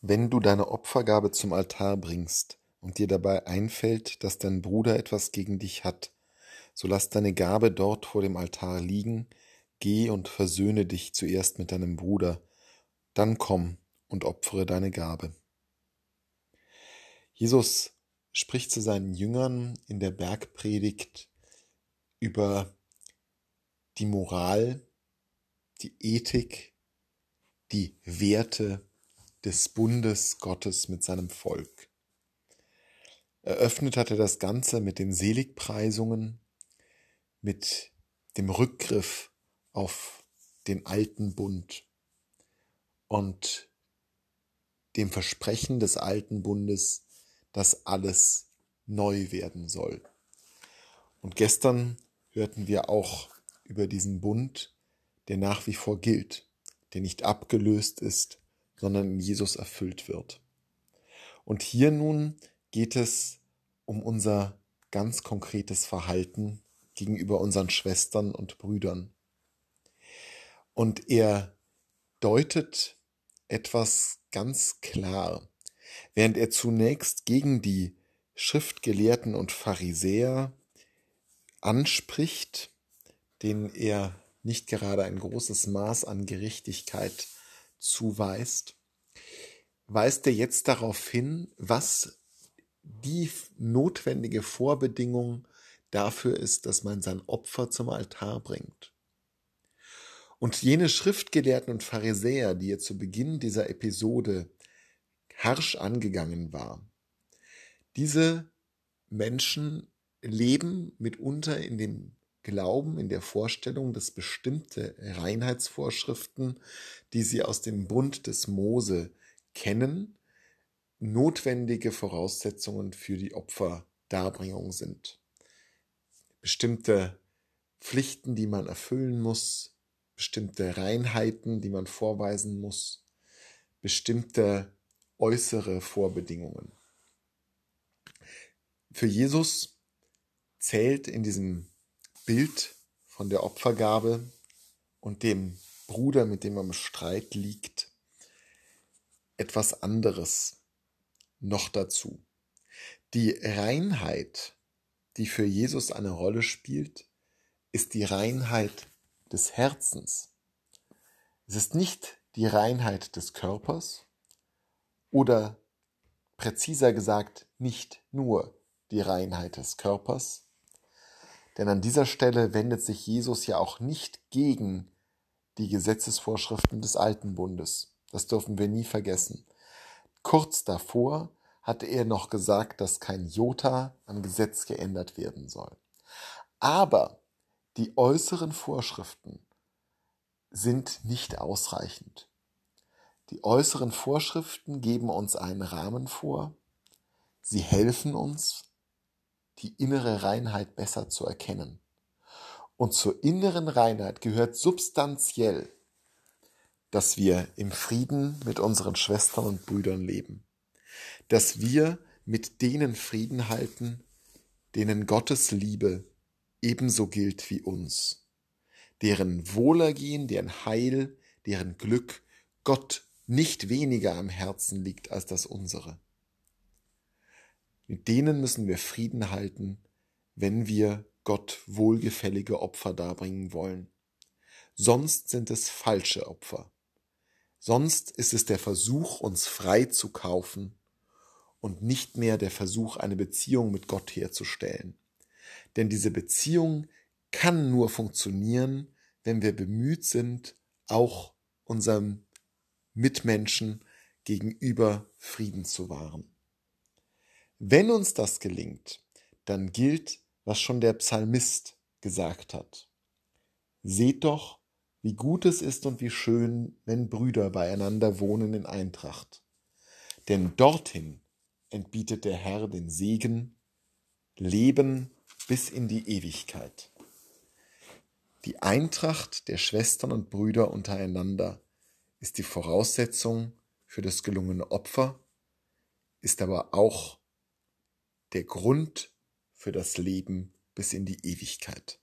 Wenn du deine Opfergabe zum Altar bringst und dir dabei einfällt, dass dein Bruder etwas gegen dich hat, so lass deine Gabe dort vor dem Altar liegen, geh und versöhne dich zuerst mit deinem Bruder, dann komm und opfere deine Gabe. Jesus spricht zu seinen Jüngern in der Bergpredigt über die Moral, die Ethik, die Werte des Bundes Gottes mit seinem Volk. Eröffnet hat er das Ganze mit den Seligpreisungen, mit dem Rückgriff auf den alten Bund und dem Versprechen des alten Bundes, dass alles neu werden soll. Und gestern hörten wir auch über diesen Bund, der nach wie vor gilt, der nicht abgelöst ist, sondern in Jesus erfüllt wird. Und hier nun geht es um unser ganz konkretes Verhalten gegenüber unseren Schwestern und Brüdern. Und er deutet etwas ganz klar, während er zunächst gegen die Schriftgelehrten und Pharisäer anspricht, denen er nicht gerade ein großes Maß an Gerechtigkeit zuweist, weist er jetzt darauf hin, was die notwendige Vorbedingung dafür ist, dass man sein Opfer zum Altar bringt. Und jene Schriftgelehrten und Pharisäer, die er zu Beginn dieser Episode harsch angegangen war, diese Menschen leben mitunter in dem Glauben, in der Vorstellung, dass bestimmte Reinheitsvorschriften, die sie aus dem Bund des Mose kennen, notwendige Voraussetzungen für die Opferdarbringung sind. Bestimmte Pflichten, die man erfüllen muss, bestimmte Reinheiten, die man vorweisen muss, bestimmte äußere Vorbedingungen. Für Jesus zählt in diesem Bild von der Opfergabe und dem Bruder, mit dem er im Streit liegt, etwas anderes noch dazu. Die Reinheit, die für Jesus eine Rolle spielt, ist die Reinheit des Herzens. Es ist nicht die Reinheit des Körpers oder präziser gesagt nicht nur die Reinheit des Körpers, denn an dieser Stelle wendet sich Jesus ja auch nicht gegen die Gesetzesvorschriften des alten Bundes. Das dürfen wir nie vergessen. Kurz davor hatte er noch gesagt, dass kein Jota am Gesetz geändert werden soll. Aber die äußeren Vorschriften sind nicht ausreichend. Die äußeren Vorschriften geben uns einen Rahmen vor. Sie helfen uns, die innere Reinheit besser zu erkennen. Und zur inneren Reinheit gehört substanziell, dass wir im Frieden mit unseren Schwestern und Brüdern leben, dass wir mit denen Frieden halten, denen Gottes Liebe ebenso gilt wie uns, deren Wohlergehen, deren Heil, deren Glück Gott nicht weniger am Herzen liegt als das unsere. Mit denen müssen wir Frieden halten, wenn wir Gott wohlgefällige Opfer darbringen wollen. Sonst sind es falsche Opfer. Sonst ist es der Versuch, uns frei zu kaufen und nicht mehr der Versuch, eine Beziehung mit Gott herzustellen. Denn diese Beziehung kann nur funktionieren, wenn wir bemüht sind, auch unserem Mitmenschen gegenüber Frieden zu wahren. Wenn uns das gelingt, dann gilt, was schon der Psalmist gesagt hat. Seht doch, wie gut es ist und wie schön, wenn Brüder beieinander wohnen in Eintracht. Denn dorthin entbietet der Herr den Segen, Leben bis in die Ewigkeit. Die Eintracht der Schwestern und Brüder untereinander ist die Voraussetzung für das gelungene Opfer, ist aber auch der Grund für das Leben bis in die Ewigkeit.